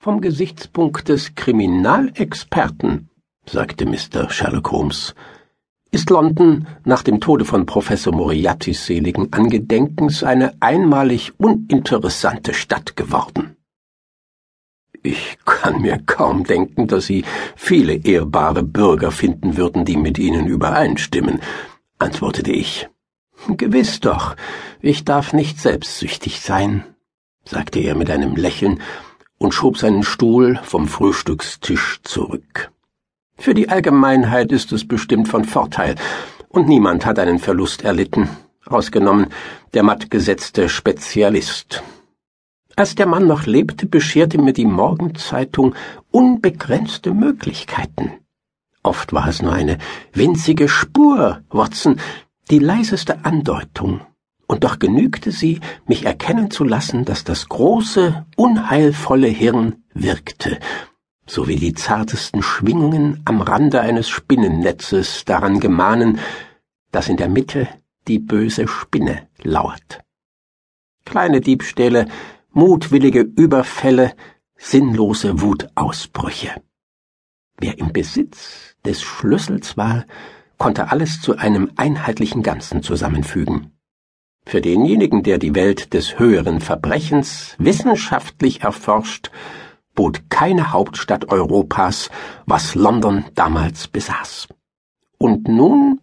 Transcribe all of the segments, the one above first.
Vom Gesichtspunkt des Kriminalexperten, sagte Mr. Sherlock Holmes, ist London nach dem Tode von Professor Moriartys seligen Angedenkens eine einmalig uninteressante Stadt geworden. Ich kann mir kaum denken, dass Sie viele ehrbare Bürger finden würden, die mit Ihnen übereinstimmen, antwortete ich. Gewiss doch, ich darf nicht selbstsüchtig sein, sagte er mit einem Lächeln und schob seinen Stuhl vom Frühstückstisch zurück. Für die Allgemeinheit ist es bestimmt von Vorteil, und niemand hat einen Verlust erlitten, ausgenommen der mattgesetzte Spezialist. Als der Mann noch lebte, bescherte mir die Morgenzeitung unbegrenzte Möglichkeiten. Oft war es nur eine winzige Spur, Watson, die leiseste Andeutung, und doch genügte sie, mich erkennen zu lassen, dass das große, unheilvolle Hirn wirkte, so wie die zartesten Schwingungen am Rande eines Spinnennetzes daran gemahnen, dass in der Mitte die böse Spinne lauert. Kleine Diebstähle, mutwillige Überfälle, sinnlose Wutausbrüche. Wer im Besitz des Schlüssels war, konnte alles zu einem einheitlichen Ganzen zusammenfügen. Für denjenigen, der die Welt des höheren Verbrechens wissenschaftlich erforscht, bot keine Hauptstadt Europas, was London damals besaß. Und nun?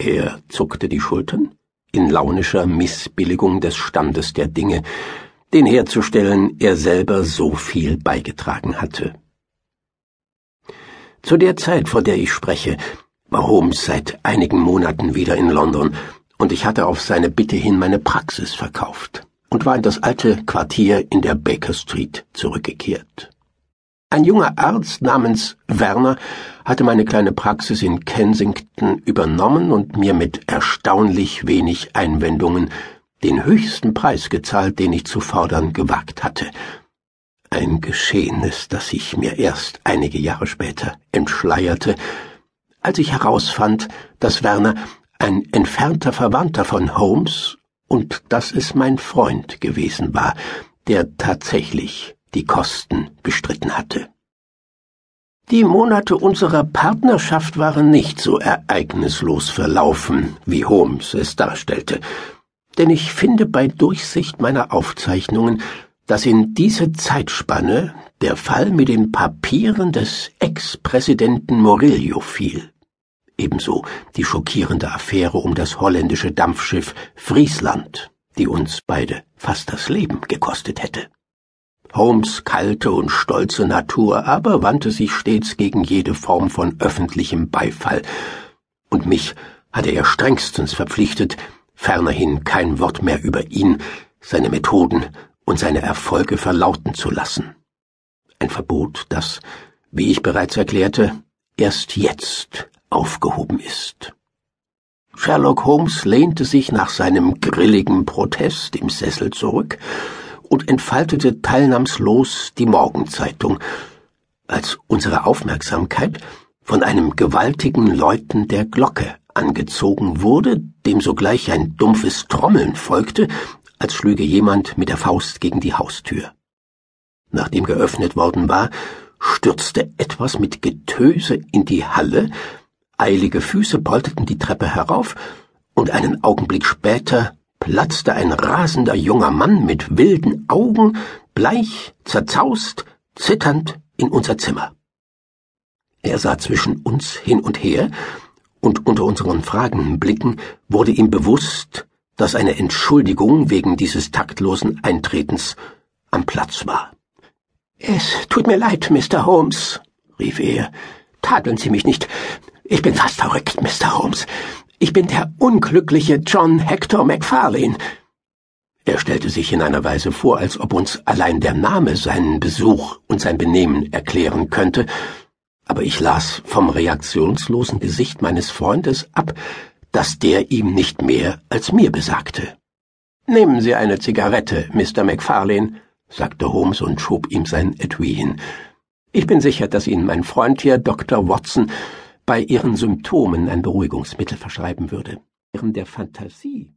Er zuckte die Schultern in launischer Missbilligung des Standes der Dinge, den herzustellen er selber so viel beigetragen hatte. Zu der Zeit, vor der ich spreche, war Holmes seit einigen Monaten wieder in London und ich hatte auf seine Bitte hin meine Praxis verkauft und war in das alte Quartier in der Baker Street zurückgekehrt. Ein junger Arzt namens Werner hatte meine kleine Praxis in Kensington übernommen und mir mit erstaunlich wenig Einwendungen den höchsten Preis gezahlt, den ich zu fordern gewagt hatte. Ein Geschehnis, das sich mir erst einige Jahre später entschleierte, als ich herausfand, dass Werner ein entfernter Verwandter von Holmes und dass es mein Freund gewesen war, der tatsächlich die Kosten bestritten hatte. Die Monate unserer Partnerschaft waren nicht so ereignislos verlaufen, wie Holmes es darstellte, denn ich finde bei Durchsicht meiner Aufzeichnungen, dass in diese Zeitspanne der Fall mit den Papieren des Ex-Präsidenten Morillo fiel ebenso die schockierende Affäre um das holländische Dampfschiff Friesland, die uns beide fast das Leben gekostet hätte. Holmes kalte und stolze Natur aber wandte sich stets gegen jede Form von öffentlichem Beifall, und mich hatte er strengstens verpflichtet, fernerhin kein Wort mehr über ihn, seine Methoden und seine Erfolge verlauten zu lassen. Ein Verbot, das, wie ich bereits erklärte, erst jetzt aufgehoben ist. Sherlock Holmes lehnte sich nach seinem grilligen Protest im Sessel zurück und entfaltete teilnahmslos die Morgenzeitung, als unsere Aufmerksamkeit von einem gewaltigen Läuten der Glocke angezogen wurde, dem sogleich ein dumpfes Trommeln folgte, als schlüge jemand mit der Faust gegen die Haustür. Nachdem geöffnet worden war, stürzte etwas mit Getöse in die Halle, Eilige Füße polterten die Treppe herauf, und einen Augenblick später platzte ein rasender junger Mann mit wilden Augen, bleich, zerzaust, zitternd in unser Zimmer. Er sah zwischen uns hin und her, und unter unseren fragenden Blicken wurde ihm bewusst, dass eine Entschuldigung wegen dieses taktlosen Eintretens am Platz war. Es tut mir leid, Mr. Holmes, rief er. Tadeln Sie mich nicht. Ich bin fast verrückt, Mr. Holmes. Ich bin der unglückliche John Hector McFarlane. Er stellte sich in einer Weise vor, als ob uns allein der Name seinen Besuch und sein Benehmen erklären könnte, aber ich las vom reaktionslosen Gesicht meines Freundes ab, dass der ihm nicht mehr als mir besagte. Nehmen Sie eine Zigarette, Mr. McFarlane, sagte Holmes und schob ihm sein Etui hin. Ich bin sicher, dass Ihnen mein Freund hier, Dr. Watson, bei ihren Symptomen ein Beruhigungsmittel verschreiben würde. Während der Fantasie